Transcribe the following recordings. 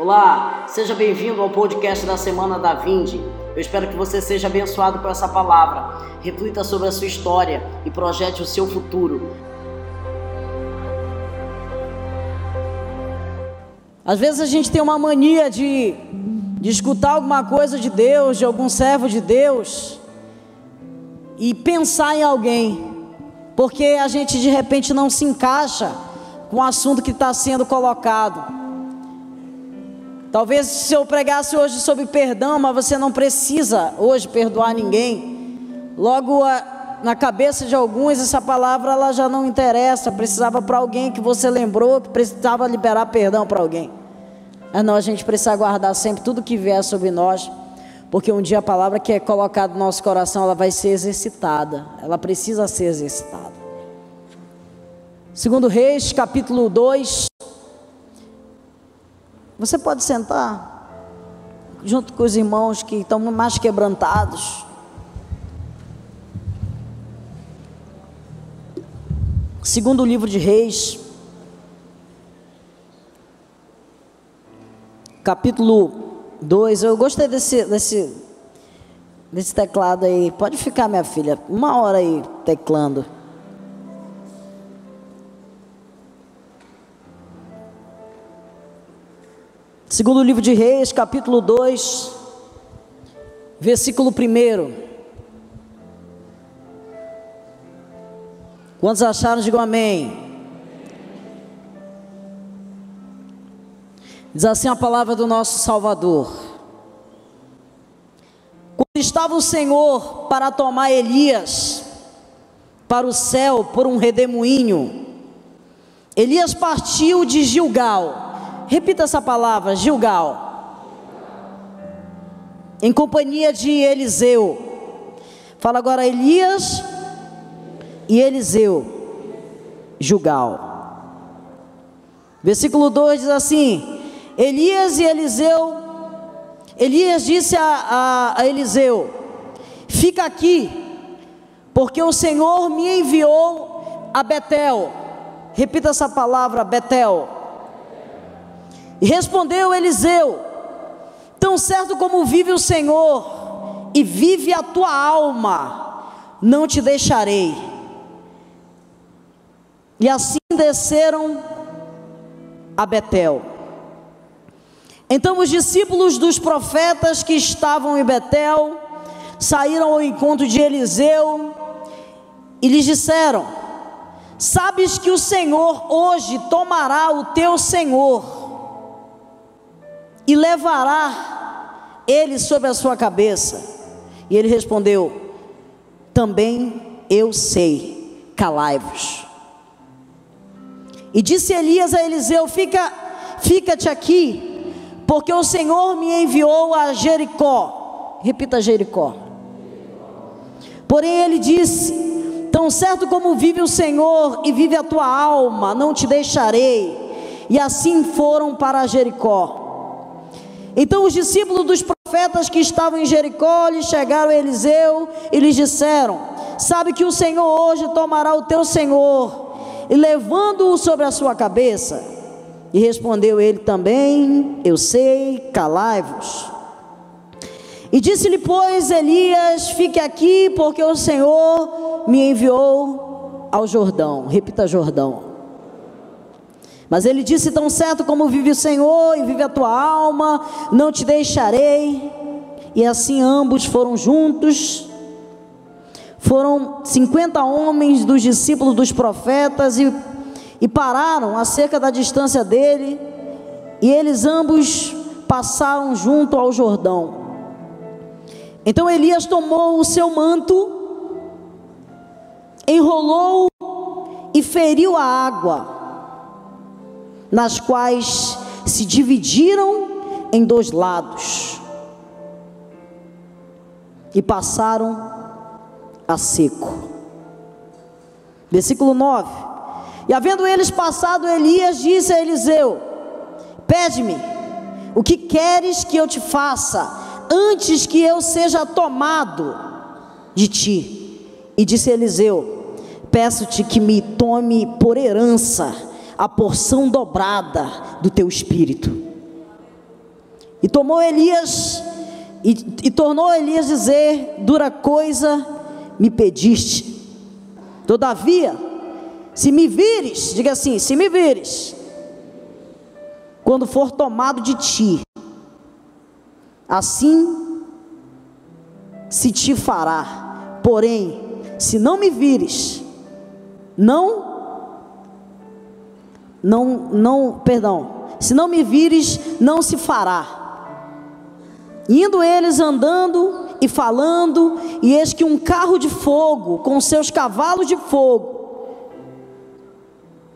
Olá, seja bem-vindo ao podcast da Semana da Vinde. Eu espero que você seja abençoado por essa palavra. Reflita sobre a sua história e projete o seu futuro. Às vezes a gente tem uma mania de, de escutar alguma coisa de Deus, de algum servo de Deus, e pensar em alguém, porque a gente de repente não se encaixa com o assunto que está sendo colocado. Talvez se eu pregasse hoje sobre perdão, mas você não precisa hoje perdoar ninguém. Logo a, na cabeça de alguns essa palavra ela já não interessa. Precisava para alguém que você lembrou que precisava liberar perdão para alguém. Mas não, a gente precisa guardar sempre tudo que vier sobre nós, porque um dia a palavra que é colocada no nosso coração ela vai ser exercitada. Ela precisa ser exercitada. Segundo Reis, capítulo 2, você pode sentar junto com os irmãos que estão mais quebrantados. Segundo o livro de Reis, capítulo 2. Eu gostei desse, desse, desse teclado aí. Pode ficar, minha filha, uma hora aí teclando. Segundo livro de Reis, capítulo 2, versículo 1. Quantos acharam, digam amém. Diz assim a palavra do nosso Salvador. Quando estava o Senhor para tomar Elias para o céu por um redemoinho, Elias partiu de Gilgal Repita essa palavra, Gilgal. Em companhia de Eliseu. Fala agora Elias e Eliseu. Gilgal. Versículo 2 diz assim: Elias e Eliseu. Elias disse a, a, a Eliseu: Fica aqui, porque o Senhor me enviou a Betel. Repita essa palavra, Betel respondeu Eliseu: Tão certo como vive o Senhor e vive a tua alma, não te deixarei. E assim desceram a Betel. Então os discípulos dos profetas que estavam em Betel saíram ao encontro de Eliseu e lhes disseram: Sabes que o Senhor hoje tomará o teu senhor e levará ele sobre a sua cabeça. E ele respondeu: Também eu sei, calai-vos. E disse Elias a Eliseu: Fica, fica-te aqui, porque o Senhor me enviou a Jericó. Repita Jericó. Porém ele disse: Tão certo como vive o Senhor e vive a tua alma, não te deixarei. E assim foram para Jericó. Então os discípulos dos profetas que estavam em Jericó lhe chegaram a Eliseu e lhes disseram: Sabe que o Senhor hoje tomará o teu senhor e levando-o sobre a sua cabeça. E respondeu ele também: Eu sei, calai-vos. E disse-lhe, pois, Elias: Fique aqui, porque o Senhor me enviou ao Jordão. Repita: Jordão. Mas ele disse: Tão certo como vive o Senhor e vive a tua alma, não te deixarei. E assim ambos foram juntos. Foram 50 homens dos discípulos dos profetas e, e pararam a cerca da distância dele. E eles ambos passaram junto ao Jordão. Então Elias tomou o seu manto, enrolou e feriu a água nas quais se dividiram em dois lados e passaram a seco. Versículo 9: E havendo eles passado, Elias disse a Eliseu: Pede-me, o que queres que eu te faça, antes que eu seja tomado de ti? E disse Eliseu: Peço-te que me tome por herança a porção dobrada do teu espírito. E tomou Elias e, e tornou Elias dizer: Dura coisa me pediste. Todavia, se me vires, diga assim: se me vires, quando for tomado de ti, assim se te fará. Porém, se não me vires, não, não, não, perdão, se não me vires, não se fará. Indo eles andando e falando, e eis que um carro de fogo, com seus cavalos de fogo,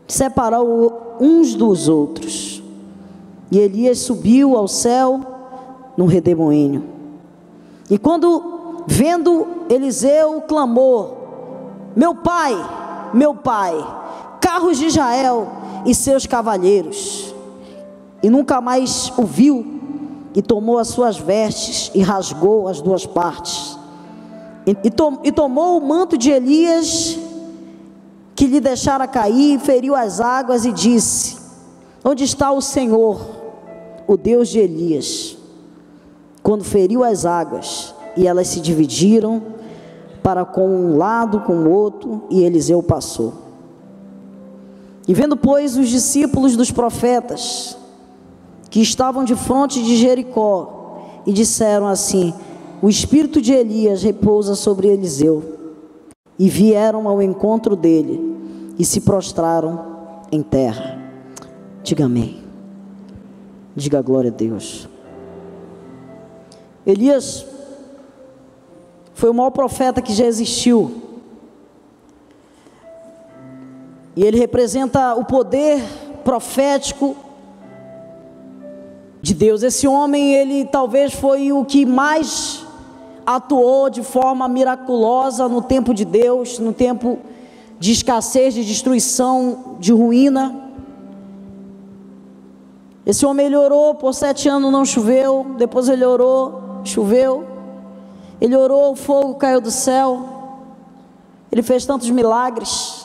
separou uns dos outros. E Elias subiu ao céu num redemoinho. E quando, vendo Eliseu, clamou: Meu pai, meu pai, carros de Israel e seus cavalheiros. E nunca mais o viu, e tomou as suas vestes e rasgou as duas partes. E, e, e tomou o manto de Elias, que lhe deixara cair, feriu as águas e disse: Onde está o Senhor? o Deus de Elias, quando feriu as águas e elas se dividiram para com um lado, com o outro, e Eliseu passou. E vendo, pois, os discípulos dos profetas que estavam de frente de Jericó, e disseram assim: O espírito de Elias repousa sobre Eliseu. E vieram ao encontro dele e se prostraram em terra. Diga amém. Diga glória a Deus. Elias foi o maior profeta que já existiu. E ele representa o poder profético de Deus. Esse homem, ele talvez foi o que mais atuou de forma miraculosa no tempo de Deus, no tempo de escassez, de destruição, de ruína. Esse homem ele orou, por sete anos não choveu, depois ele orou, choveu. Ele orou, o fogo caiu do céu. Ele fez tantos milagres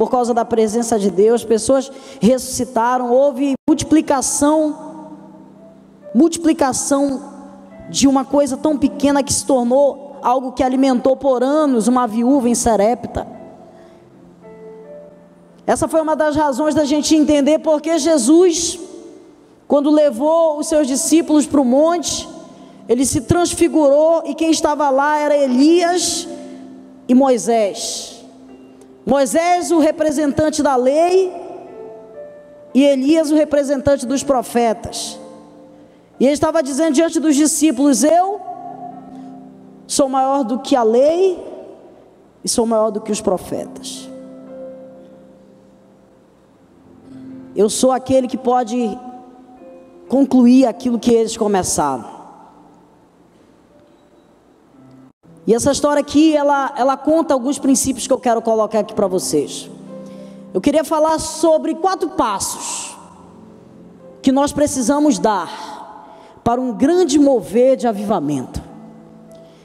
por causa da presença de Deus. Pessoas ressuscitaram, houve multiplicação, multiplicação de uma coisa tão pequena que se tornou algo que alimentou por anos uma viúva em Serepta. Essa foi uma das razões da gente entender porque Jesus, quando levou os seus discípulos para o monte, ele se transfigurou e quem estava lá era Elias e Moisés. Moisés, o representante da lei, e Elias, o representante dos profetas. E ele estava dizendo diante dos discípulos: Eu sou maior do que a lei e sou maior do que os profetas. Eu sou aquele que pode concluir aquilo que eles começaram. E essa história aqui, ela, ela conta alguns princípios que eu quero colocar aqui para vocês. Eu queria falar sobre quatro passos que nós precisamos dar para um grande mover de avivamento.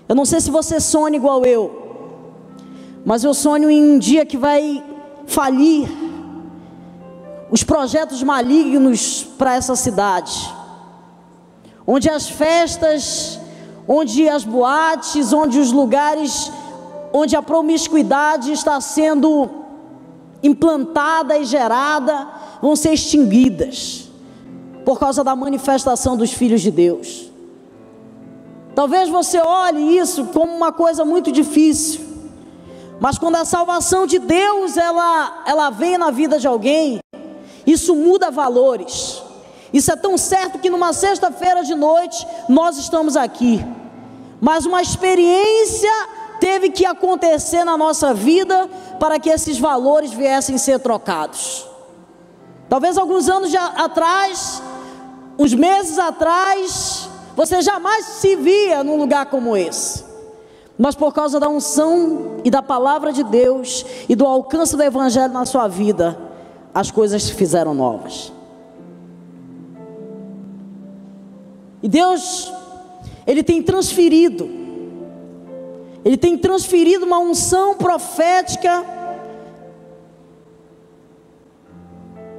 Eu não sei se você sonha igual eu, mas eu sonho em um dia que vai falir os projetos malignos para essa cidade, onde as festas, onde as boates, onde os lugares, onde a promiscuidade está sendo implantada e gerada, vão ser extinguidas por causa da manifestação dos filhos de Deus. Talvez você olhe isso como uma coisa muito difícil, mas quando a salvação de Deus ela, ela vem na vida de alguém, isso muda valores. Isso é tão certo que numa sexta-feira de noite nós estamos aqui. Mas uma experiência teve que acontecer na nossa vida para que esses valores viessem ser trocados. Talvez alguns anos atrás, uns meses atrás, você jamais se via num lugar como esse. Mas por causa da unção e da palavra de Deus e do alcance do Evangelho na sua vida, as coisas se fizeram novas. E Deus, Ele tem transferido, Ele tem transferido uma unção profética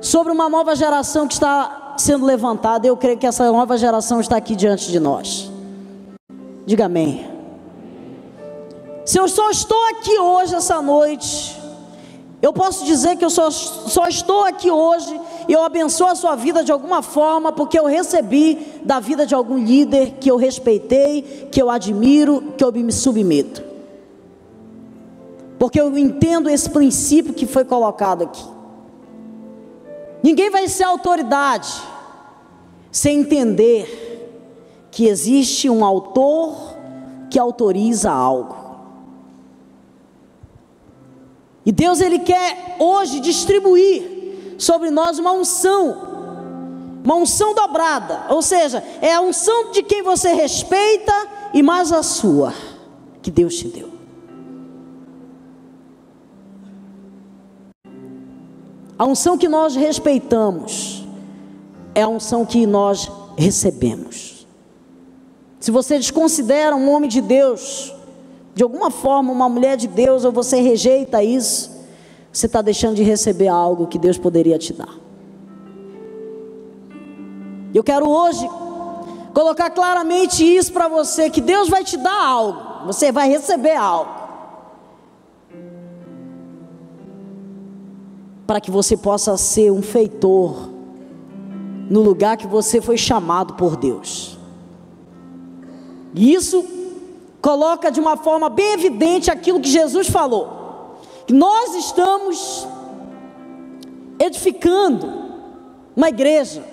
sobre uma nova geração que está sendo levantada. Eu creio que essa nova geração está aqui diante de nós. Diga amém. Se eu só estou aqui hoje, essa noite, eu posso dizer que eu só, só estou aqui hoje eu abençoo a sua vida de alguma forma, porque eu recebi da vida de algum líder que eu respeitei, que eu admiro, que eu me submeto. Porque eu entendo esse princípio que foi colocado aqui. Ninguém vai ser autoridade sem entender que existe um autor que autoriza algo. E Deus ele quer hoje distribuir sobre nós uma unção, uma unção dobrada, ou seja, é a unção de quem você respeita e mais a sua que Deus te deu. A unção que nós respeitamos é a unção que nós recebemos. Se você desconsidera um homem de Deus, de alguma forma, uma mulher de Deus, ou você rejeita isso, você está deixando de receber algo que Deus poderia te dar. Eu quero hoje colocar claramente isso para você: que Deus vai te dar algo, você vai receber algo. Para que você possa ser um feitor no lugar que você foi chamado por Deus. E isso coloca de uma forma bem evidente aquilo que Jesus falou: nós estamos edificando uma igreja,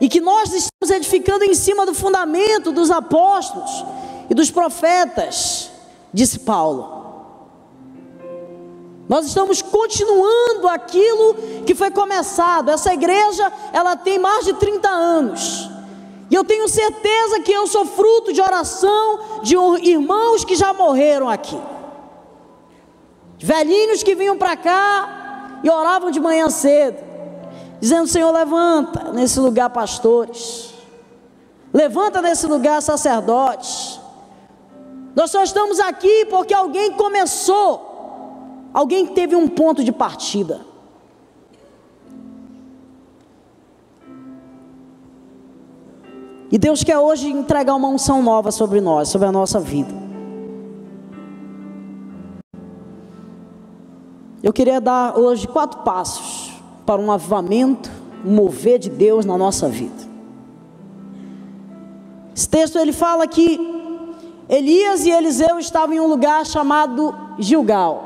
e que nós estamos edificando em cima do fundamento dos apóstolos e dos profetas, disse Paulo. Nós estamos continuando aquilo que foi começado. Essa igreja, ela tem mais de 30 anos. E eu tenho certeza que eu sou fruto de oração de irmãos que já morreram aqui. Velhinhos que vinham para cá e oravam de manhã cedo, dizendo: Senhor, levanta nesse lugar pastores, levanta nesse lugar sacerdotes. Nós só estamos aqui porque alguém começou, alguém teve um ponto de partida. E Deus quer hoje entregar uma unção nova sobre nós, sobre a nossa vida. Eu queria dar hoje quatro passos para um avivamento, um mover de Deus na nossa vida. Esse texto ele fala que Elias e Eliseu estavam em um lugar chamado Gilgal.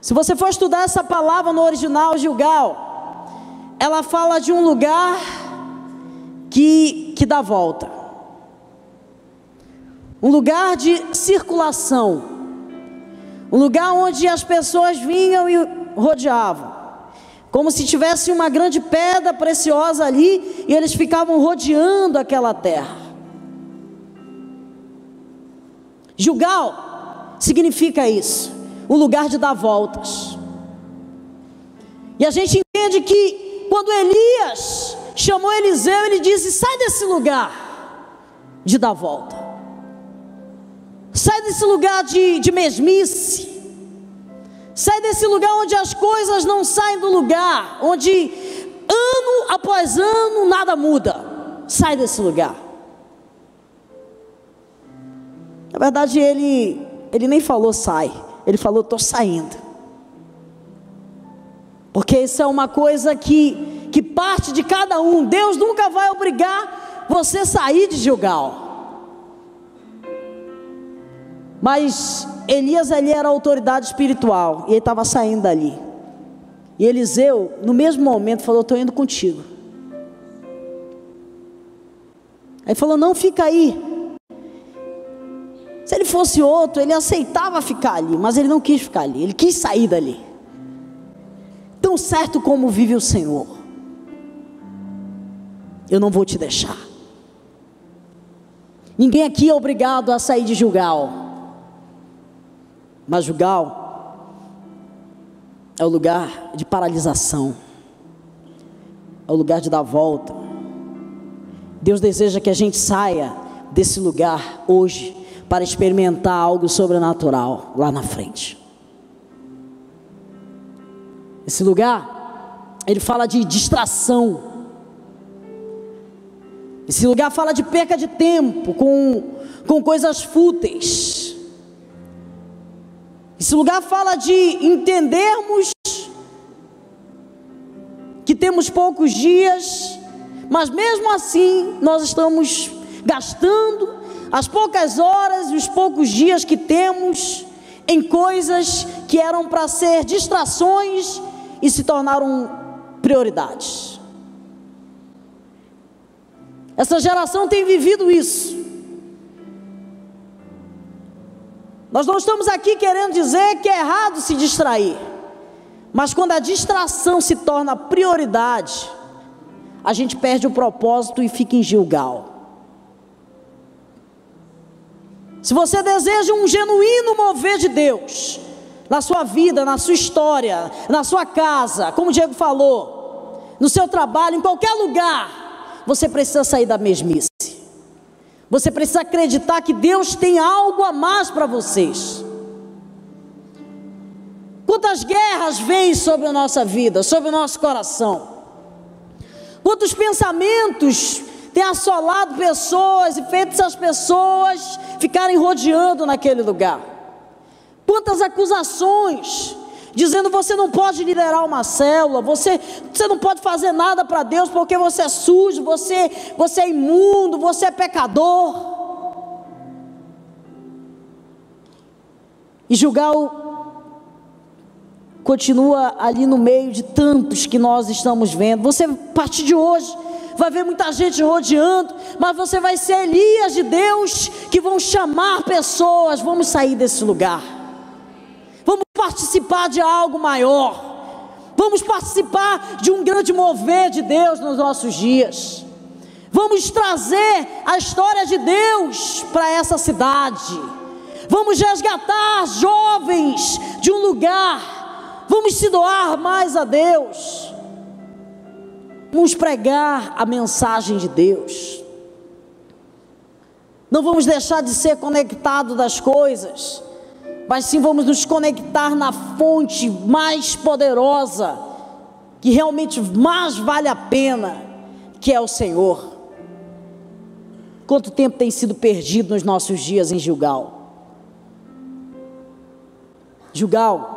Se você for estudar essa palavra no original Gilgal, ela fala de um lugar que, que dá volta, um lugar de circulação, um lugar onde as pessoas vinham e rodeavam, como se tivesse uma grande pedra preciosa ali e eles ficavam rodeando aquela terra. Julgal significa isso, o lugar de dar voltas. E a gente entende que quando Elias chamou Eliseu, ele disse: Sai desse lugar de dar volta, sai desse lugar de, de mesmice, sai desse lugar onde as coisas não saem do lugar, onde ano após ano nada muda. Sai desse lugar. Na verdade, ele, ele nem falou sai, ele falou estou saindo. Porque isso é uma coisa que, que parte de cada um. Deus nunca vai obrigar você a sair de Gilgal. Mas Elias ali era autoridade espiritual e ele estava saindo dali. E Eliseu, no mesmo momento, falou: Estou indo contigo. Aí falou: Não, fica aí. Se ele fosse outro, ele aceitava ficar ali, mas ele não quis ficar ali, ele quis sair dali tão certo como vive o Senhor, eu não vou te deixar. Ninguém aqui é obrigado a sair de Julgal, mas Julgal é o lugar de paralisação, é o lugar de dar volta. Deus deseja que a gente saia desse lugar hoje para experimentar algo sobrenatural lá na frente. Esse lugar, ele fala de distração. Esse lugar fala de perca de tempo com, com coisas fúteis. Esse lugar fala de entendermos que temos poucos dias, mas mesmo assim nós estamos gastando as poucas horas e os poucos dias que temos em coisas que eram para ser distrações e se tornaram prioridades. Essa geração tem vivido isso. Nós não estamos aqui querendo dizer que é errado se distrair, mas quando a distração se torna prioridade, a gente perde o propósito e fica em Gilgal. Se você deseja um genuíno mover de Deus na sua vida, na sua história, na sua casa, como o Diego falou, no seu trabalho, em qualquer lugar, você precisa sair da mesmice. Você precisa acreditar que Deus tem algo a mais para vocês. Quantas guerras vêm sobre a nossa vida, sobre o nosso coração? Quantos pensamentos têm assolado pessoas e feito essas pessoas ficarem rodeando naquele lugar? Quantas acusações dizendo você não pode liderar uma célula, você, você não pode fazer nada para Deus porque você é sujo, você, você é imundo, você é pecador. E Gilgal continua ali no meio de tantos que nós estamos vendo. Você, a partir de hoje, vai ver muita gente rodeando, mas você vai ser Elias de Deus que vão chamar pessoas. Vamos sair desse lugar. Participar de algo maior. Vamos participar de um grande mover de Deus nos nossos dias. Vamos trazer a história de Deus para essa cidade. Vamos resgatar jovens de um lugar. Vamos se doar mais a Deus. Vamos pregar a mensagem de Deus. Não vamos deixar de ser conectado das coisas mas sim vamos nos conectar na fonte mais poderosa, que realmente mais vale a pena, que é o Senhor. Quanto tempo tem sido perdido nos nossos dias em Gilgal? Gilgal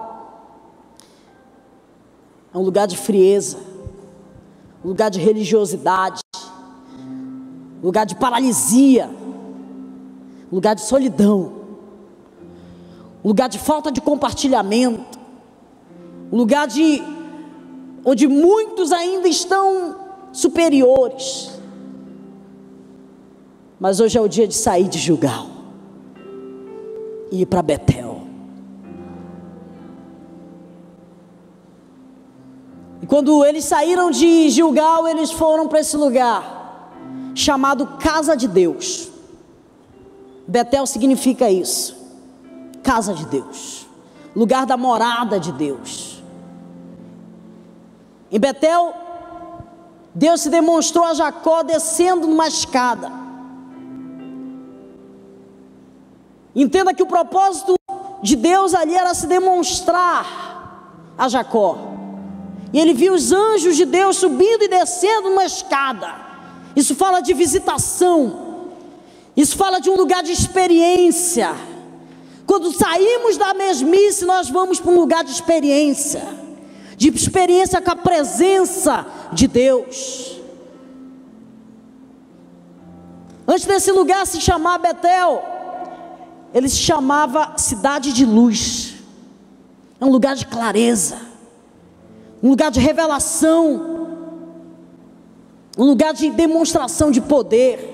é um lugar de frieza, um lugar de religiosidade, um lugar de paralisia, um lugar de solidão lugar de falta de compartilhamento, lugar de onde muitos ainda estão superiores. Mas hoje é o dia de sair de Gilgal e ir para Betel. E quando eles saíram de Gilgal, eles foram para esse lugar chamado Casa de Deus. Betel significa isso casa de Deus, lugar da morada de Deus. Em Betel, Deus se demonstrou a Jacó descendo numa escada. Entenda que o propósito de Deus ali era se demonstrar a Jacó. E ele viu os anjos de Deus subindo e descendo numa escada. Isso fala de visitação. Isso fala de um lugar de experiência. Quando saímos da mesmice, nós vamos para um lugar de experiência, de experiência com a presença de Deus. Antes desse lugar se chamar Betel, ele se chamava Cidade de Luz. É um lugar de clareza, um lugar de revelação, um lugar de demonstração de poder.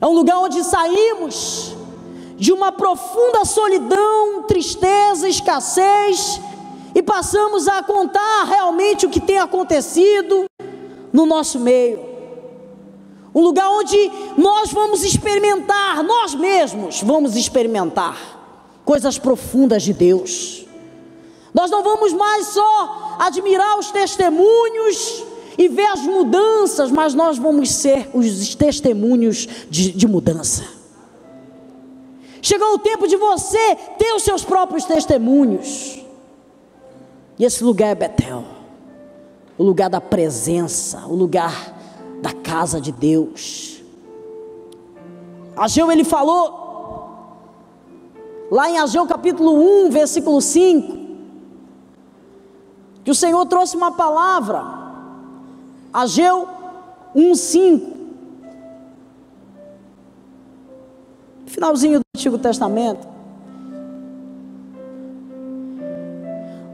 É um lugar onde saímos de uma profunda solidão, tristeza, escassez, e passamos a contar realmente o que tem acontecido no nosso meio. Um lugar onde nós vamos experimentar, nós mesmos vamos experimentar coisas profundas de Deus. Nós não vamos mais só admirar os testemunhos e ver as mudanças, mas nós vamos ser os testemunhos de, de mudança. Chegou o tempo de você ter os seus próprios testemunhos. E esse lugar é Betel o lugar da presença, o lugar da casa de Deus. Ageu ele falou, lá em Ageu capítulo 1, versículo 5, que o Senhor trouxe uma palavra, Ageu 1, finalzinho do Antigo Testamento.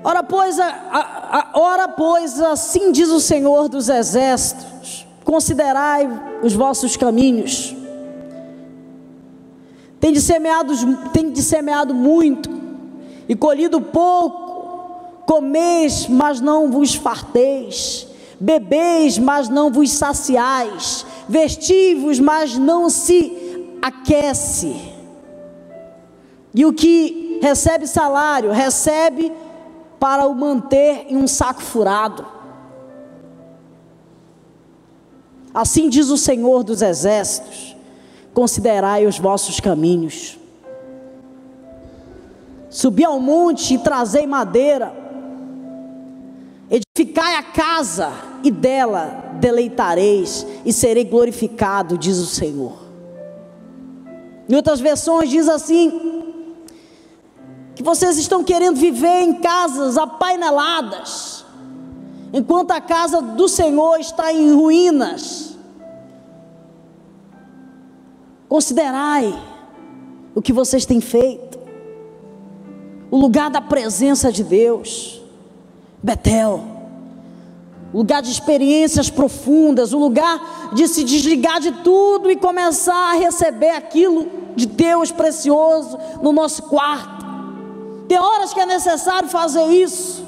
Ora pois, a, a, a, ora, pois, assim diz o Senhor dos Exércitos: considerai os vossos caminhos. Tem de semeado, tem de semeado muito e colhido pouco. Comeis, mas não vos farteis. Bebeis, mas não vos saciais. Vestivos, mas não se aquece. E o que recebe salário, recebe para o manter em um saco furado. Assim diz o Senhor dos Exércitos: considerai os vossos caminhos. Subi ao monte e trazei madeira, edificai a casa, e dela deleitareis, e serei glorificado, diz o Senhor. Em outras versões diz assim: que vocês estão querendo viver em casas apaineladas, enquanto a casa do Senhor está em ruínas. Considerai o que vocês têm feito, o lugar da presença de Deus, Betel, lugar de experiências profundas, o lugar de se desligar de tudo e começar a receber aquilo de Deus precioso no nosso quarto. Tem horas que é necessário fazer isso,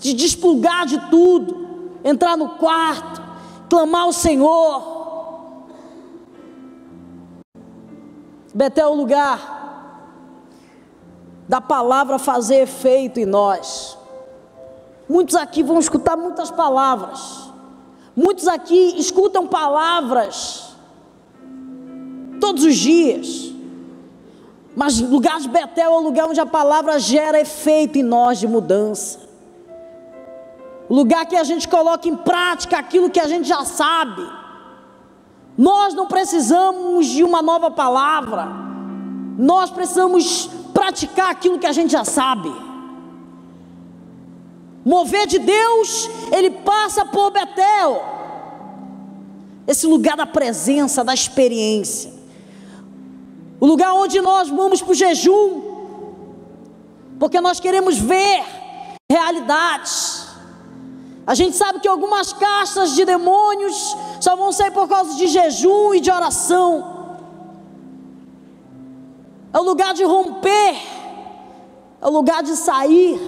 de desplugar de tudo, entrar no quarto, clamar ao Senhor. Betel é o lugar da palavra fazer efeito em nós. Muitos aqui vão escutar muitas palavras. Muitos aqui escutam palavras todos os dias. Mas lugar de Betel é o lugar onde a palavra gera efeito em nós de mudança. O lugar que a gente coloca em prática aquilo que a gente já sabe. Nós não precisamos de uma nova palavra. Nós precisamos praticar aquilo que a gente já sabe. Mover de Deus, ele passa por Betel. Esse lugar da presença, da experiência o lugar onde nós vamos para o jejum, porque nós queremos ver realidades. A gente sabe que algumas castas de demônios só vão sair por causa de jejum e de oração. É o lugar de romper, é o lugar de sair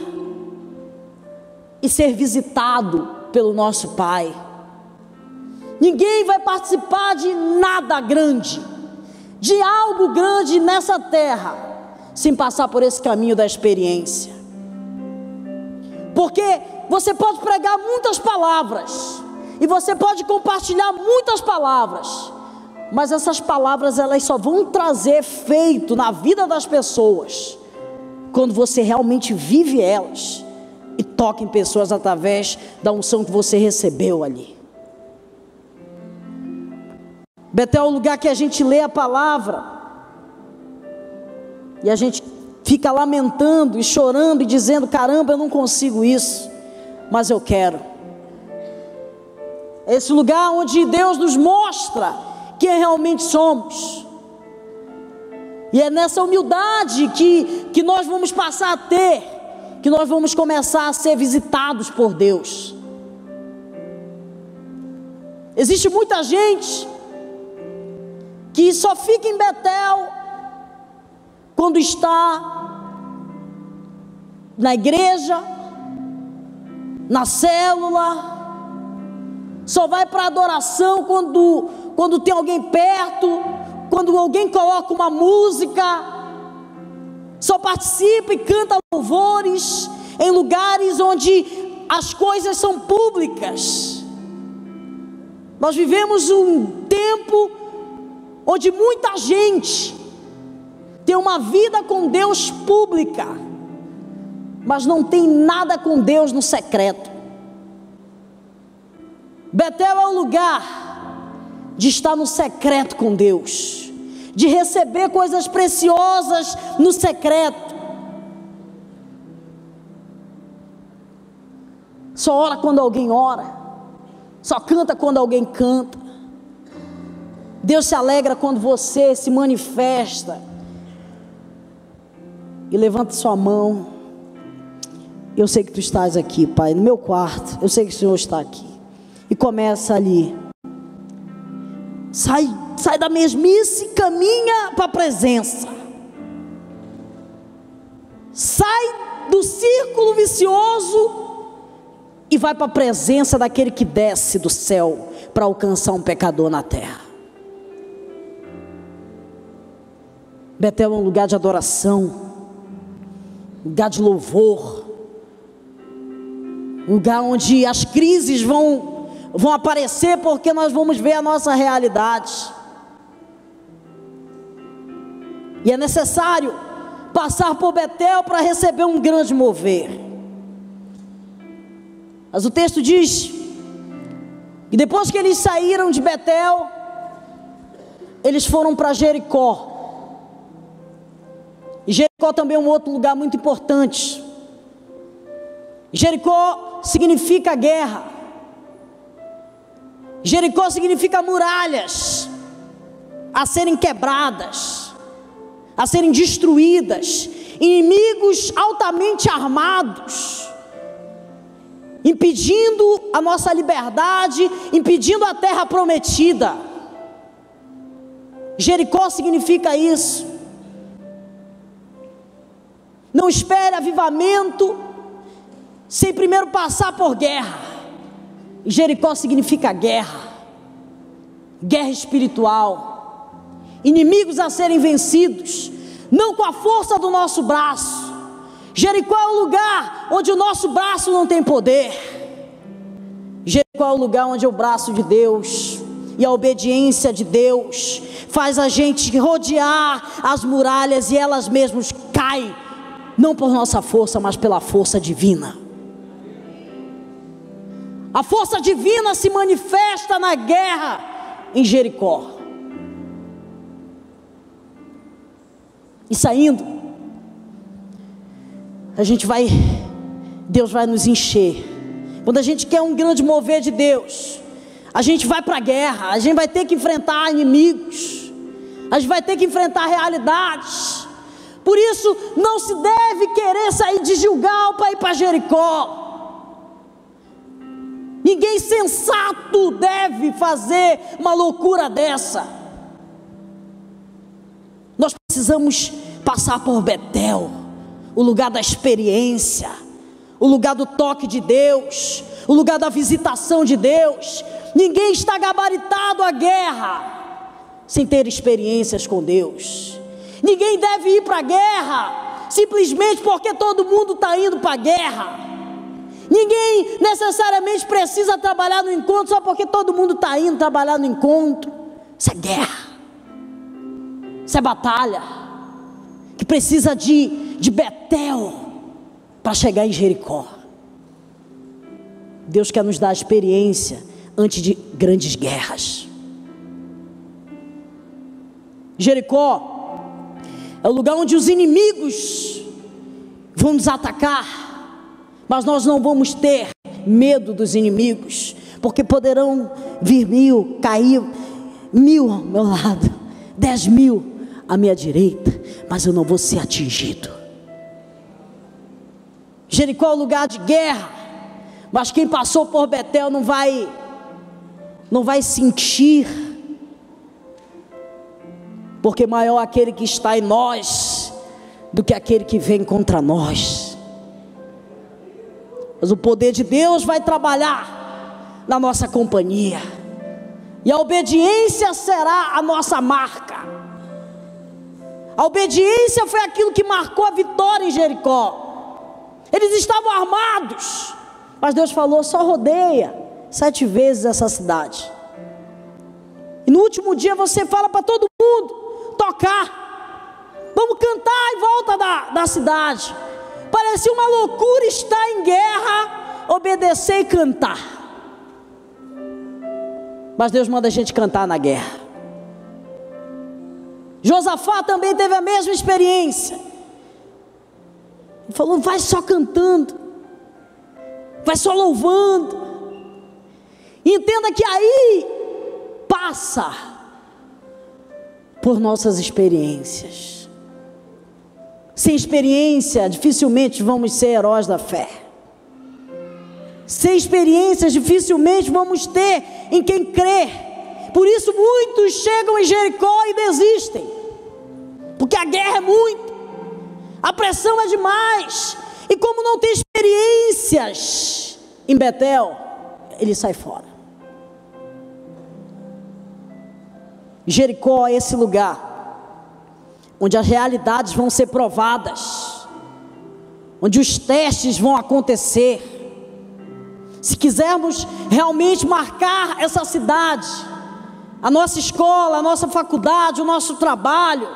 e ser visitado pelo nosso Pai. Ninguém vai participar de nada grande de algo grande nessa terra, sem passar por esse caminho da experiência. Porque você pode pregar muitas palavras, e você pode compartilhar muitas palavras, mas essas palavras elas só vão trazer efeito na vida das pessoas quando você realmente vive elas e toca em pessoas através da unção que você recebeu ali. Betel é o lugar que a gente lê a palavra e a gente fica lamentando e chorando e dizendo: caramba, eu não consigo isso, mas eu quero. É esse lugar onde Deus nos mostra quem realmente somos. E é nessa humildade que, que nós vamos passar a ter, que nós vamos começar a ser visitados por Deus. Existe muita gente que só fica em Betel quando está na igreja, na célula, só vai para adoração quando, quando tem alguém perto, quando alguém coloca uma música, só participa e canta louvores em lugares onde as coisas são públicas. Nós vivemos um tempo onde muita gente tem uma vida com Deus pública, mas não tem nada com Deus no secreto. Betel é o lugar de estar no secreto com Deus, de receber coisas preciosas no secreto. Só ora quando alguém ora, só canta quando alguém canta. Deus se alegra quando você se manifesta e levanta sua mão. Eu sei que tu estás aqui, Pai, no meu quarto. Eu sei que o Senhor está aqui. E começa ali. Sai, sai da mesmice caminha para a presença. Sai do círculo vicioso e vai para a presença daquele que desce do céu para alcançar um pecador na terra. Betel é um lugar de adoração, lugar de louvor, lugar onde as crises vão, vão aparecer porque nós vamos ver a nossa realidade. E é necessário passar por Betel para receber um grande mover. Mas o texto diz que depois que eles saíram de Betel, eles foram para Jericó. E Jericó também é um outro lugar muito importante. Jericó significa guerra. Jericó significa muralhas a serem quebradas, a serem destruídas, inimigos altamente armados impedindo a nossa liberdade, impedindo a terra prometida. Jericó significa isso. Não espere avivamento sem primeiro passar por guerra. Jericó significa guerra, guerra espiritual, inimigos a serem vencidos, não com a força do nosso braço, Jericó é o lugar onde o nosso braço não tem poder. Jericó é o lugar onde o braço de Deus e a obediência de Deus faz a gente rodear as muralhas e elas mesmas caem, não por nossa força, mas pela força divina. A força divina se manifesta na guerra em Jericó. E saindo, a gente vai, Deus vai nos encher. Quando a gente quer um grande mover de Deus, a gente vai para a guerra, a gente vai ter que enfrentar inimigos, a gente vai ter que enfrentar realidades. Por isso, não se deve querer sair de Gilgal para ir para Jericó. Ninguém sensato deve fazer uma loucura dessa. Precisamos passar por Betel o lugar da experiência, o lugar do toque de Deus, o lugar da visitação de Deus. Ninguém está gabaritado à guerra sem ter experiências com Deus. Ninguém deve ir para a guerra simplesmente porque todo mundo está indo para a guerra. Ninguém necessariamente precisa trabalhar no encontro só porque todo mundo está indo trabalhar no encontro. Isso é guerra, isso é batalha, que precisa de de Betel para chegar em Jericó. Deus quer nos dar experiência antes de grandes guerras. Jericó é o lugar onde os inimigos vão nos atacar, mas nós não vamos ter medo dos inimigos, porque poderão vir mil, cair mil ao meu lado, dez mil à minha direita, mas eu não vou ser atingido. Jericó é um lugar de guerra, mas quem passou por Betel não vai não vai sentir, porque maior aquele que está em nós do que aquele que vem contra nós. Mas o poder de Deus vai trabalhar na nossa companhia. E a obediência será a nossa marca. A obediência foi aquilo que marcou a vitória em Jericó. Eles estavam armados, mas Deus falou: só rodeia sete vezes essa cidade. E no último dia você fala para todo mundo tocar. Vamos cantar em volta da, da cidade. Parecia uma loucura estar em guerra, obedecer e cantar. Mas Deus manda a gente cantar na guerra. Josafá também teve a mesma experiência. Ele falou: vai só cantando, vai só louvando. Entenda que aí passa por nossas experiências. Sem experiência, dificilmente vamos ser heróis da fé. Sem experiências, dificilmente vamos ter em quem crer. Por isso, muitos chegam em Jericó e desistem, porque a guerra é muito, a pressão é demais, e como não tem experiências em Betel, ele sai fora. Jericó é esse lugar onde as realidades vão ser provadas, onde os testes vão acontecer. Se quisermos realmente marcar essa cidade, a nossa escola, a nossa faculdade, o nosso trabalho,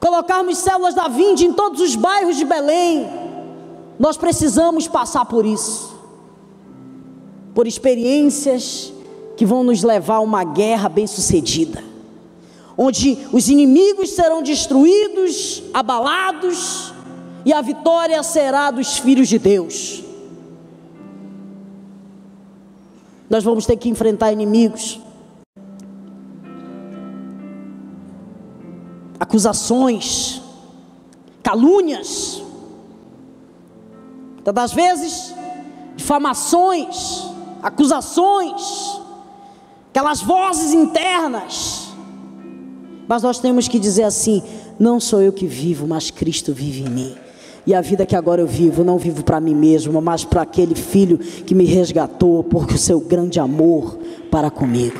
colocarmos células da Vinde em todos os bairros de Belém, nós precisamos passar por isso, por experiências que vão nos levar a uma guerra bem-sucedida, onde os inimigos serão destruídos, abalados, e a vitória será dos filhos de Deus. Nós vamos ter que enfrentar inimigos, acusações, calúnias, tantas vezes difamações, acusações, aquelas vozes internas. Mas nós temos que dizer assim: não sou eu que vivo, mas Cristo vive em mim. E a vida que agora eu vivo, não vivo para mim mesmo, mas para aquele filho que me resgatou, por o seu grande amor para comigo.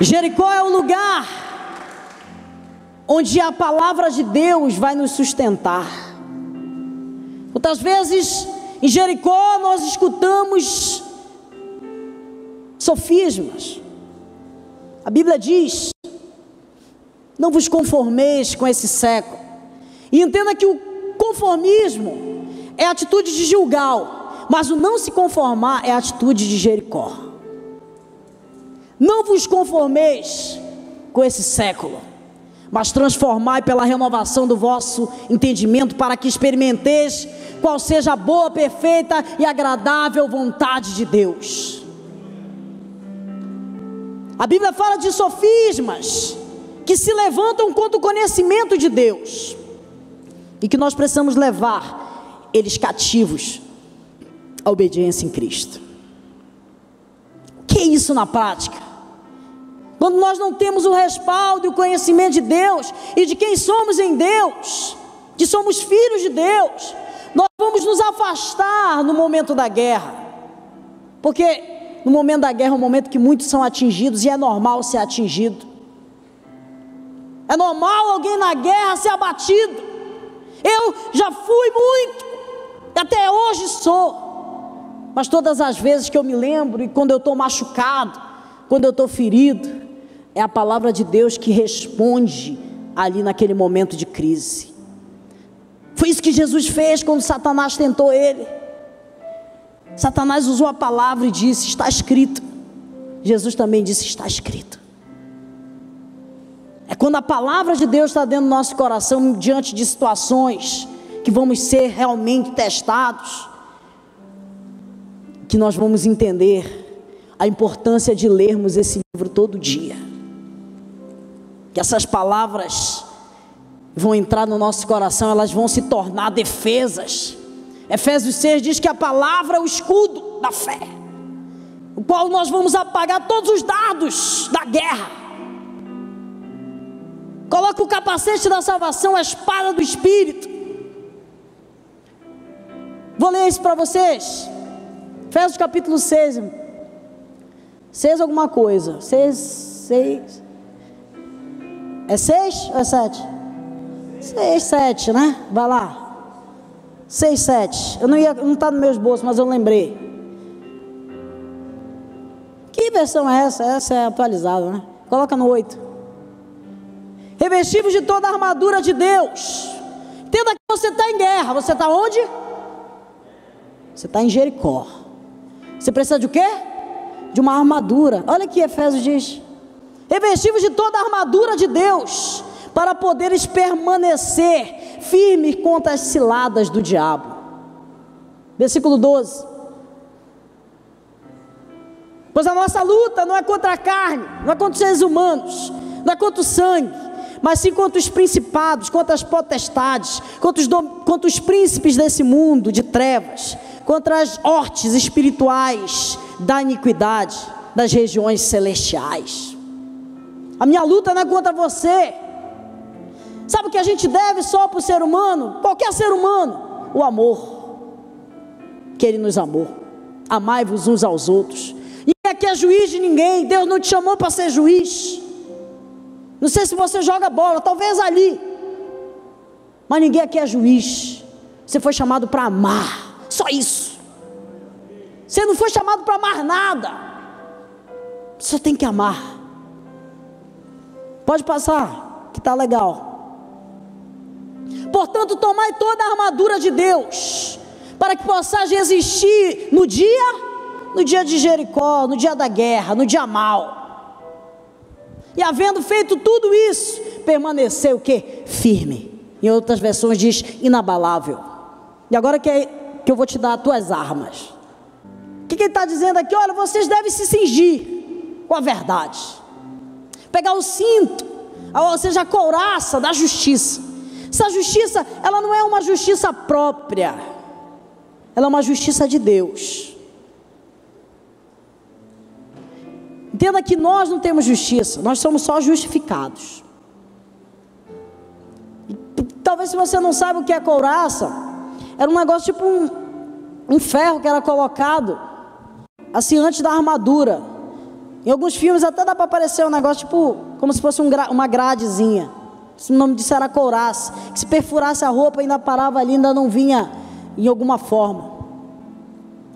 Jericó é o lugar onde a palavra de Deus vai nos sustentar. Muitas vezes em Jericó nós escutamos sofismas. A Bíblia diz: não vos conformeis com esse século. E entenda que o conformismo é a atitude de Gilgal, mas o não se conformar é a atitude de Jericó. Não vos conformeis com esse século, mas transformai pela renovação do vosso entendimento, para que experimenteis qual seja a boa, perfeita e agradável vontade de Deus. A Bíblia fala de sofismas que se levantam contra o conhecimento de Deus e que nós precisamos levar eles cativos à obediência em Cristo. O que é isso na prática? Quando nós não temos o respaldo e o conhecimento de Deus e de quem somos em Deus, que somos filhos de Deus, nós vamos nos afastar no momento da guerra. Porque no momento da guerra é um momento que muitos são atingidos e é normal ser atingido. É normal alguém na guerra ser abatido. Eu já fui muito, até hoje sou. Mas todas as vezes que eu me lembro e quando eu estou machucado, quando eu estou ferido, é a palavra de Deus que responde ali naquele momento de crise. Foi isso que Jesus fez quando Satanás tentou ele. Satanás usou a palavra e disse: Está escrito. Jesus também disse: Está escrito. É quando a palavra de Deus está dentro do nosso coração, diante de situações que vamos ser realmente testados, que nós vamos entender a importância de lermos esse livro todo dia essas palavras vão entrar no nosso coração, elas vão se tornar defesas. Efésios 6 diz que a palavra é o escudo da fé, o qual nós vamos apagar todos os dados da guerra. Coloca o capacete da salvação, a espada do Espírito. Vou ler isso para vocês. Efésios capítulo 6. 6 alguma coisa. 6, 6. É seis ou é sete? Seis, sete, né? Vai lá. Seis, sete. Eu não ia, não está no meu esboço, mas eu lembrei. Que versão é essa? Essa é atualizada, né? Coloca no oito. Revestivos de toda a armadura de Deus. Entenda que você está em guerra. Você está onde? Você está em Jericó. Você precisa de o quê? De uma armadura. Olha aqui, Efésios diz: revestivos de toda a armadura de Deus, para poderes permanecer firmes contra as ciladas do diabo. Versículo 12. Pois a nossa luta não é contra a carne, não é contra os seres humanos, não é contra o sangue, mas sim contra os principados, contra as potestades, contra os, contra os príncipes desse mundo de trevas, contra as hortes espirituais da iniquidade das regiões celestiais. A minha luta não é contra você. Sabe o que a gente deve só para o ser humano? Qualquer ser humano? O amor. Que Ele nos amou. Amai-vos uns aos outros. Ninguém aqui é juiz de ninguém. Deus não te chamou para ser juiz. Não sei se você joga bola, talvez ali. Mas ninguém aqui é juiz. Você foi chamado para amar. Só isso. Você não foi chamado para amar nada. Só tem que amar. Pode passar, que está legal. Portanto, tomai toda a armadura de Deus, para que possais resistir no dia, no dia de Jericó, no dia da guerra, no dia mal. E havendo feito tudo isso, permaneceu o que? Firme. Em outras versões diz inabalável. E agora que, é, que eu vou te dar as tuas armas. O que, que ele está dizendo aqui? Olha, vocês devem se cingir com a verdade. Pegar o cinto, ou seja, a couraça da justiça. Essa justiça, ela não é uma justiça própria. Ela é uma justiça de Deus. Entenda que nós não temos justiça, nós somos só justificados. Talvez se você não sabe o que é couraça, era um negócio tipo um, um ferro que era colocado assim antes da armadura. Em alguns filmes até dá para aparecer um negócio tipo como se fosse um gra, uma gradezinha. O nome disso era couraça. Que se perfurasse a roupa ainda parava ali, ainda não vinha em alguma forma.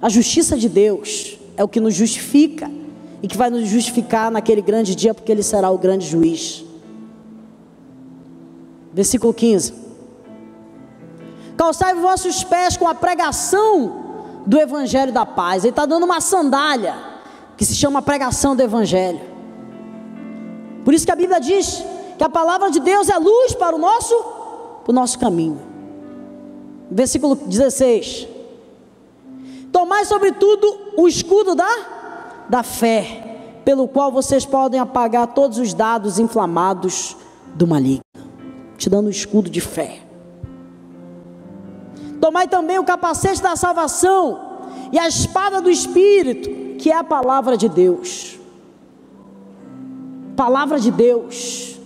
A justiça de Deus é o que nos justifica e que vai nos justificar naquele grande dia, porque Ele será o grande juiz. Versículo 15: Calçai vossos pés com a pregação do Evangelho da paz. Ele está dando uma sandália que se chama pregação do Evangelho. Por isso que a Bíblia diz que a palavra de Deus é luz para o nosso, para o nosso caminho. Versículo 16: Tomai sobretudo o escudo da da fé, pelo qual vocês podem apagar todos os dados inflamados do maligno, te dando um escudo de fé. Tomai também o capacete da salvação e a espada do Espírito, que é a palavra de Deus. Palavra de Deus.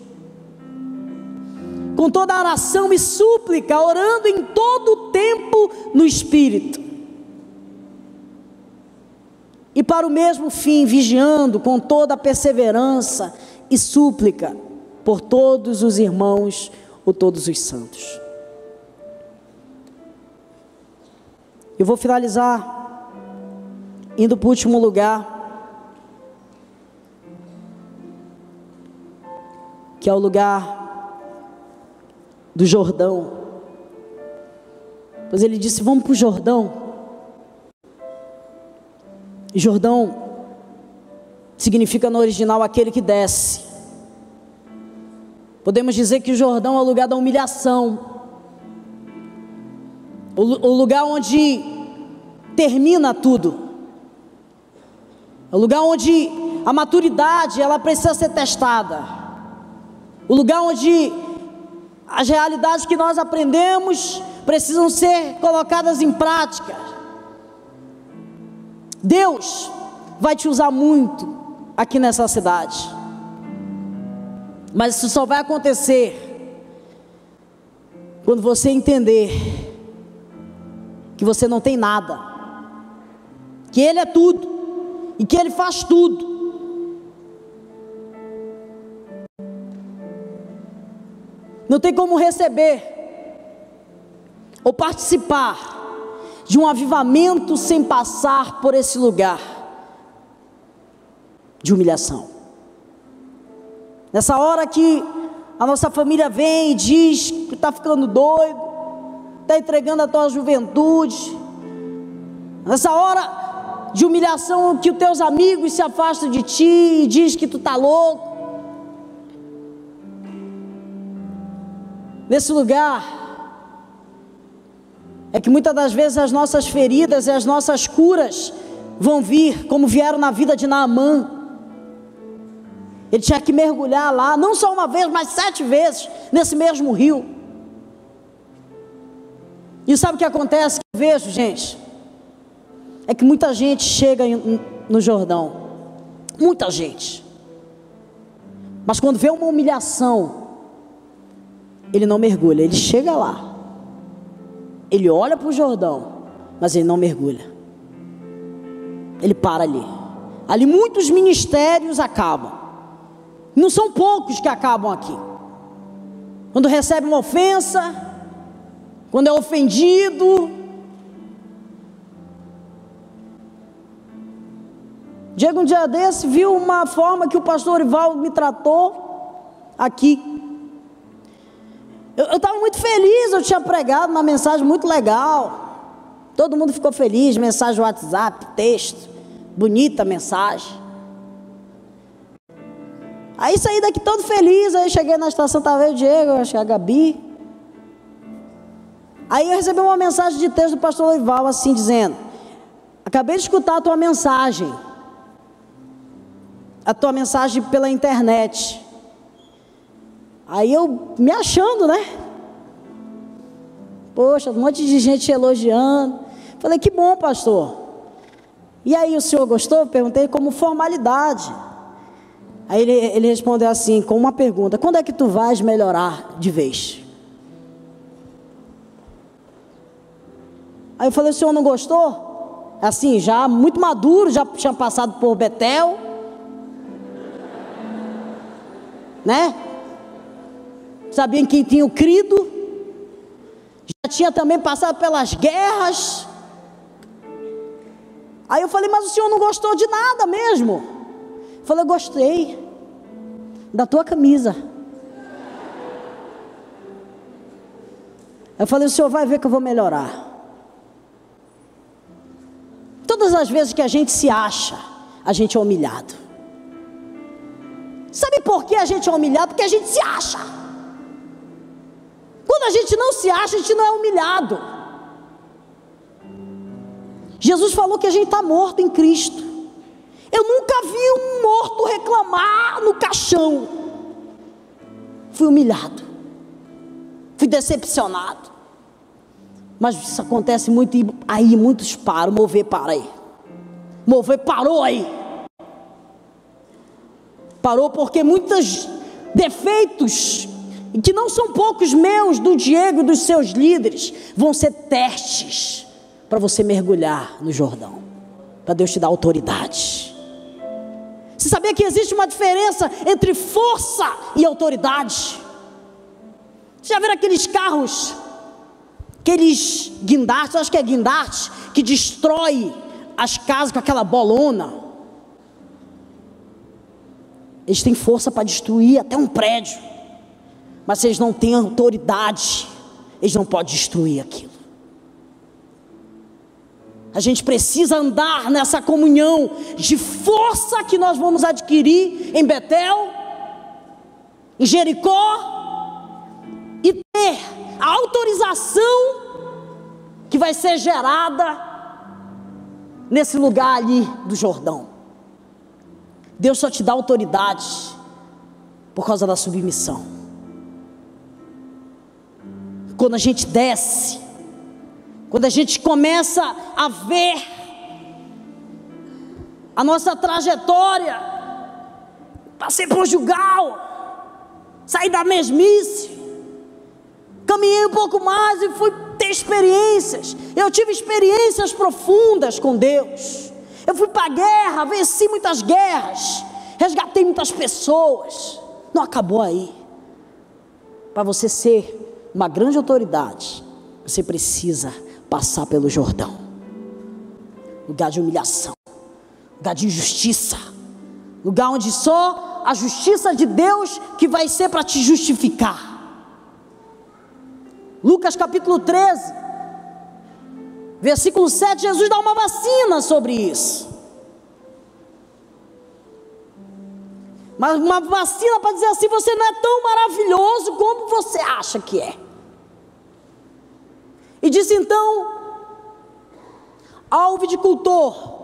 Com toda a oração e súplica, orando em todo o tempo no Espírito e para o mesmo fim, vigiando com toda a perseverança e súplica por todos os irmãos ou todos os santos. Eu vou finalizar indo para o último lugar, que é o lugar do Jordão. Pois ele disse: Vamos para o Jordão. Jordão significa no original aquele que desce. Podemos dizer que o Jordão é o lugar da humilhação, o lugar onde termina tudo, é o lugar onde a maturidade ela precisa ser testada, o lugar onde as realidades que nós aprendemos precisam ser colocadas em prática. Deus vai te usar muito aqui nessa cidade. Mas isso só vai acontecer quando você entender que você não tem nada, que Ele é tudo e que Ele faz tudo. Não tem como receber ou participar de um avivamento sem passar por esse lugar de humilhação. Nessa hora que a nossa família vem e diz que está ficando doido, está entregando a tua juventude. Nessa hora de humilhação que os teus amigos se afastam de ti e diz que tu está louco. Nesse lugar é que muitas das vezes as nossas feridas e as nossas curas vão vir, como vieram na vida de Naamã. Ele tinha que mergulhar lá, não só uma vez, mas sete vezes, nesse mesmo rio. E sabe o que acontece? Eu vejo, gente, é que muita gente chega no Jordão, muita gente, mas quando vê uma humilhação, ele não mergulha, ele chega lá, ele olha para o Jordão, mas ele não mergulha, ele para ali. Ali muitos ministérios acabam. Não são poucos que acabam aqui. Quando recebe uma ofensa, quando é ofendido. Diego, um dia desse, viu uma forma que o pastor Ivaldo me tratou aqui. Eu estava muito feliz, eu tinha pregado uma mensagem muito legal. Todo mundo ficou feliz, mensagem WhatsApp, texto, bonita mensagem. Aí saí daqui todo feliz, aí cheguei na estação, estava eu, Diego, acho que a Gabi. Aí eu recebi uma mensagem de texto do pastor Loival, assim, dizendo: Acabei de escutar a tua mensagem. A tua mensagem pela internet. Aí eu me achando, né? Poxa, um monte de gente elogiando. Falei, que bom, pastor. E aí, o senhor gostou? Perguntei como formalidade. Aí ele, ele respondeu assim, com uma pergunta: Quando é que tu vais melhorar de vez? Aí eu falei: O senhor não gostou? Assim, já muito maduro, já tinha passado por Betel, né? Sabia em quem tinha crido, já tinha também passado pelas guerras. Aí eu falei: Mas o senhor não gostou de nada mesmo? Falei, gostei da tua camisa. Eu falei, o senhor vai ver que eu vou melhorar. Todas as vezes que a gente se acha, a gente é humilhado. Sabe por que a gente é humilhado? Porque a gente se acha. Quando a gente não se acha, a gente não é humilhado. Jesus falou que a gente está morto em Cristo. Eu nunca vi um morto reclamar no caixão. Fui humilhado. Fui decepcionado. Mas isso acontece muito aí muitos param, mover para aí. Mover parou aí. Parou porque muitos defeitos, que não são poucos meus, do Diego e dos seus líderes, vão ser testes para você mergulhar no Jordão. Para Deus te dar autoridade. Você sabia que existe uma diferença entre força e autoridade? Você já viram aqueles carros, aqueles guindastes, acho que é guindaste, que destrói as casas com aquela bolona? Eles têm força para destruir até um prédio, mas eles não têm autoridade, eles não podem destruir aquilo. A gente precisa andar nessa comunhão de força que nós vamos adquirir em Betel, em Jericó, e ter a autorização que vai ser gerada nesse lugar ali do Jordão. Deus só te dá autoridade por causa da submissão. Quando a gente desce, quando a gente começa a ver a nossa trajetória, passei por Portugal, saí da mesmice, caminhei um pouco mais e fui ter experiências. Eu tive experiências profundas com Deus. Eu fui para a guerra, venci muitas guerras, resgatei muitas pessoas. Não acabou aí. Para você ser uma grande autoridade, você precisa passar pelo Jordão lugar de humilhação, lugar de injustiça, lugar onde só a justiça de Deus que vai ser para te justificar. Lucas capítulo 13, versículo 7, Jesus dá uma vacina sobre isso. Mas uma vacina para dizer assim: você não é tão maravilhoso como você acha que é. E disse então ao viticultor: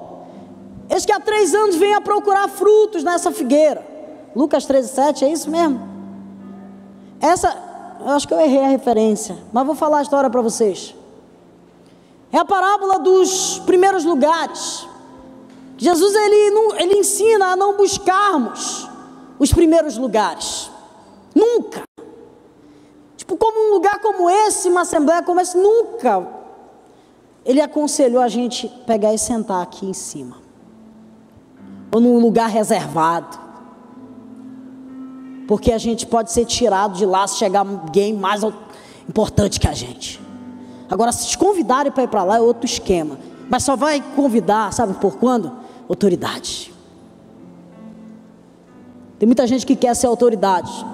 Eis que há três anos vem a procurar frutos nessa figueira. Lucas 13, 7, é isso mesmo? Essa, eu acho que eu errei a referência, mas vou falar a história para vocês. É a parábola dos primeiros lugares. Jesus ele, ele ensina a não buscarmos os primeiros lugares. Nunca. Tipo, como um lugar como esse, uma assembleia como esse, nunca. Ele aconselhou a gente pegar e sentar aqui em cima. Ou num lugar reservado. Porque a gente pode ser tirado de lá se chegar alguém mais importante que a gente. Agora, se te convidarem para ir para lá é outro esquema. Mas só vai convidar, sabe por quando? Autoridade. Tem muita gente que quer ser autoridade,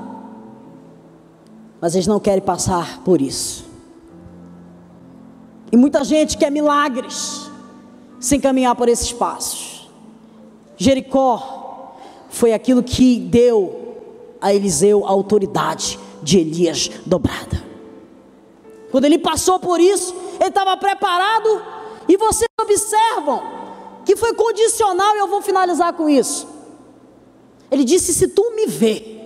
mas eles não querem passar por isso. E muita gente quer milagres sem caminhar por esses passos. Jericó foi aquilo que deu a Eliseu a autoridade de Elias dobrada. Quando ele passou por isso, ele estava preparado, e vocês observam que foi condicional, e eu vou finalizar com isso. Ele disse: Se tu me vê,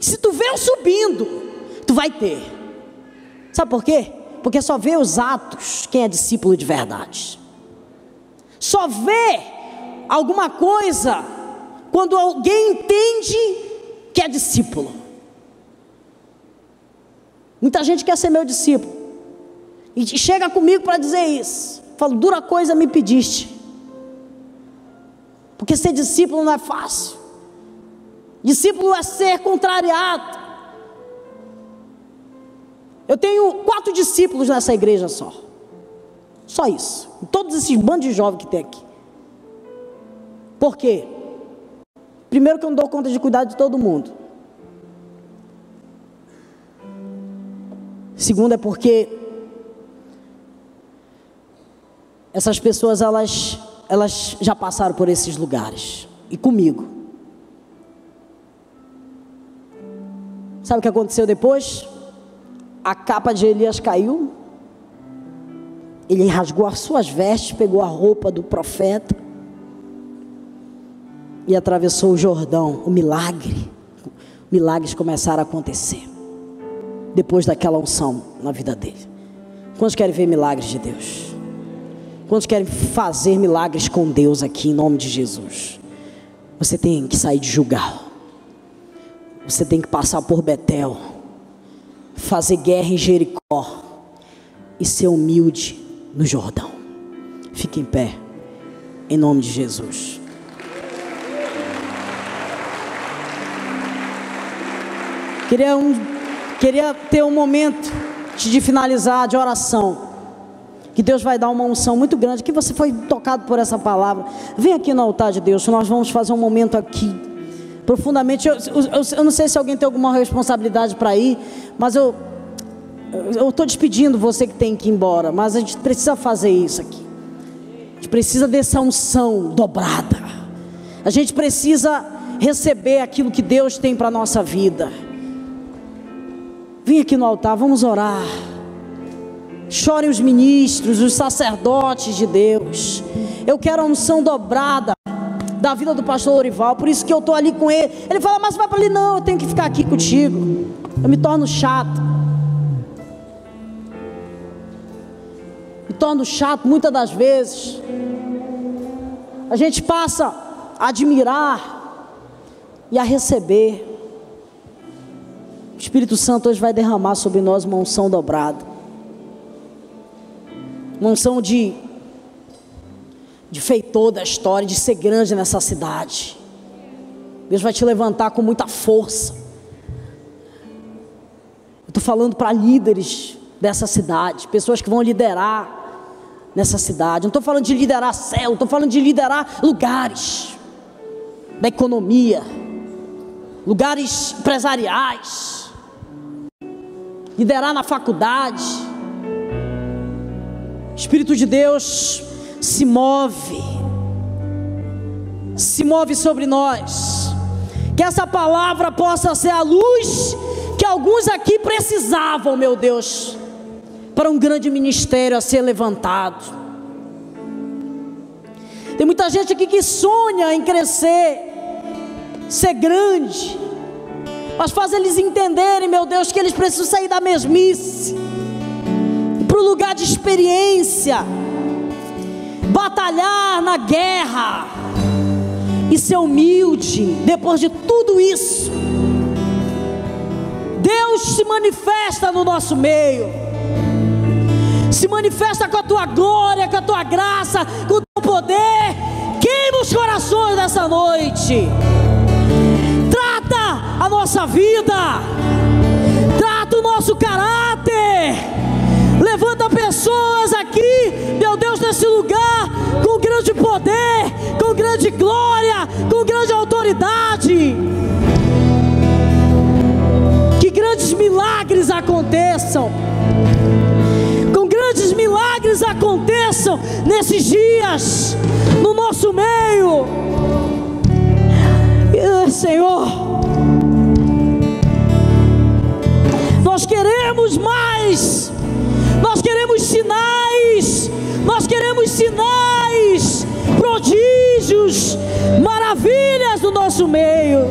se tu vê eu subindo, tu vai ter. Sabe por quê? Porque só vê os atos quem é discípulo de verdade. Só vê alguma coisa quando alguém entende que é discípulo. Muita gente quer ser meu discípulo. E chega comigo para dizer isso. Falo, dura coisa me pediste. Porque ser discípulo não é fácil. Discípulo é ser contrariado. Eu tenho quatro discípulos nessa igreja só. Só isso. Todos esses bandos de jovens que tem aqui. Por quê? Primeiro que eu não dou conta de cuidar de todo mundo. Segundo é porque essas pessoas elas elas já passaram por esses lugares. E comigo. Sabe o que aconteceu depois? A capa de Elias caiu. Ele rasgou as suas vestes, pegou a roupa do profeta e atravessou o Jordão. O milagre, milagres começaram a acontecer depois daquela unção na vida dele. Quantos querem ver milagres de Deus? Quantos querem fazer milagres com Deus aqui em nome de Jesus? Você tem que sair de julgar. Você tem que passar por Betel, fazer guerra em Jericó e ser humilde no Jordão. Fique em pé, em nome de Jesus. Queria, um, queria ter um momento de finalizar de oração que Deus vai dar uma unção muito grande, que você foi tocado por essa palavra. Vem aqui no altar de Deus, nós vamos fazer um momento aqui, profundamente. Eu, eu, eu não sei se alguém tem alguma responsabilidade para ir, mas eu eu estou despedindo você que tem que ir embora, mas a gente precisa fazer isso aqui. A gente precisa dessa unção dobrada. A gente precisa receber aquilo que Deus tem para a nossa vida. Vem aqui no altar, vamos orar. Chorem os ministros, os sacerdotes de Deus. Eu quero a unção dobrada da vida do pastor Lorival, por isso que eu estou ali com ele. Ele fala, mas vai para ali, não, eu tenho que ficar aqui contigo. Eu me torno chato. Me torno chato muitas das vezes. A gente passa a admirar e a receber. Espírito Santo hoje vai derramar sobre nós uma unção dobrada uma unção de, de feitor da história, de ser grande nessa cidade. Deus vai te levantar com muita força. Estou falando para líderes dessa cidade, pessoas que vão liderar nessa cidade. Não estou falando de liderar céu, estou falando de liderar lugares. da economia, lugares empresariais, liderar na faculdade. Espírito de Deus se move, se move sobre nós. Que essa palavra possa ser a luz que alguns aqui precisavam, meu Deus, para um grande ministério a ser levantado. Tem muita gente aqui que sonha em crescer, ser grande, mas faz eles entenderem, meu Deus, que eles precisam sair da mesmice, para o lugar de experiência, batalhar na guerra e ser humilde depois de tudo isso. Deus se manifesta no nosso meio, se manifesta com a tua glória, com a tua graça, com o teu poder. Queima os corações nessa noite, trata a nossa vida, trata o nosso caráter, levanta pessoas aqui, meu Deus, nesse lugar, com grande poder, com grande glória, com grande autoridade grandes milagres aconteçam. Grandes milagres aconteçam nesses dias, no nosso meio. Senhor, nós queremos mais, nós queremos sinais, nós queremos sinais, prodígios, maravilhas no nosso meio.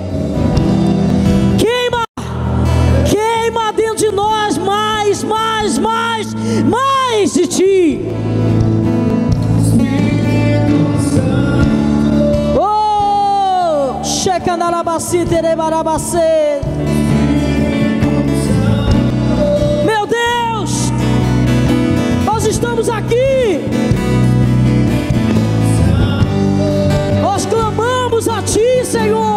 de nós mais, mais, mais, mais de ti. Oh, Shekanarabaci Terebarabacê. estamos aqui. Nós clamamos a Ti, Senhor.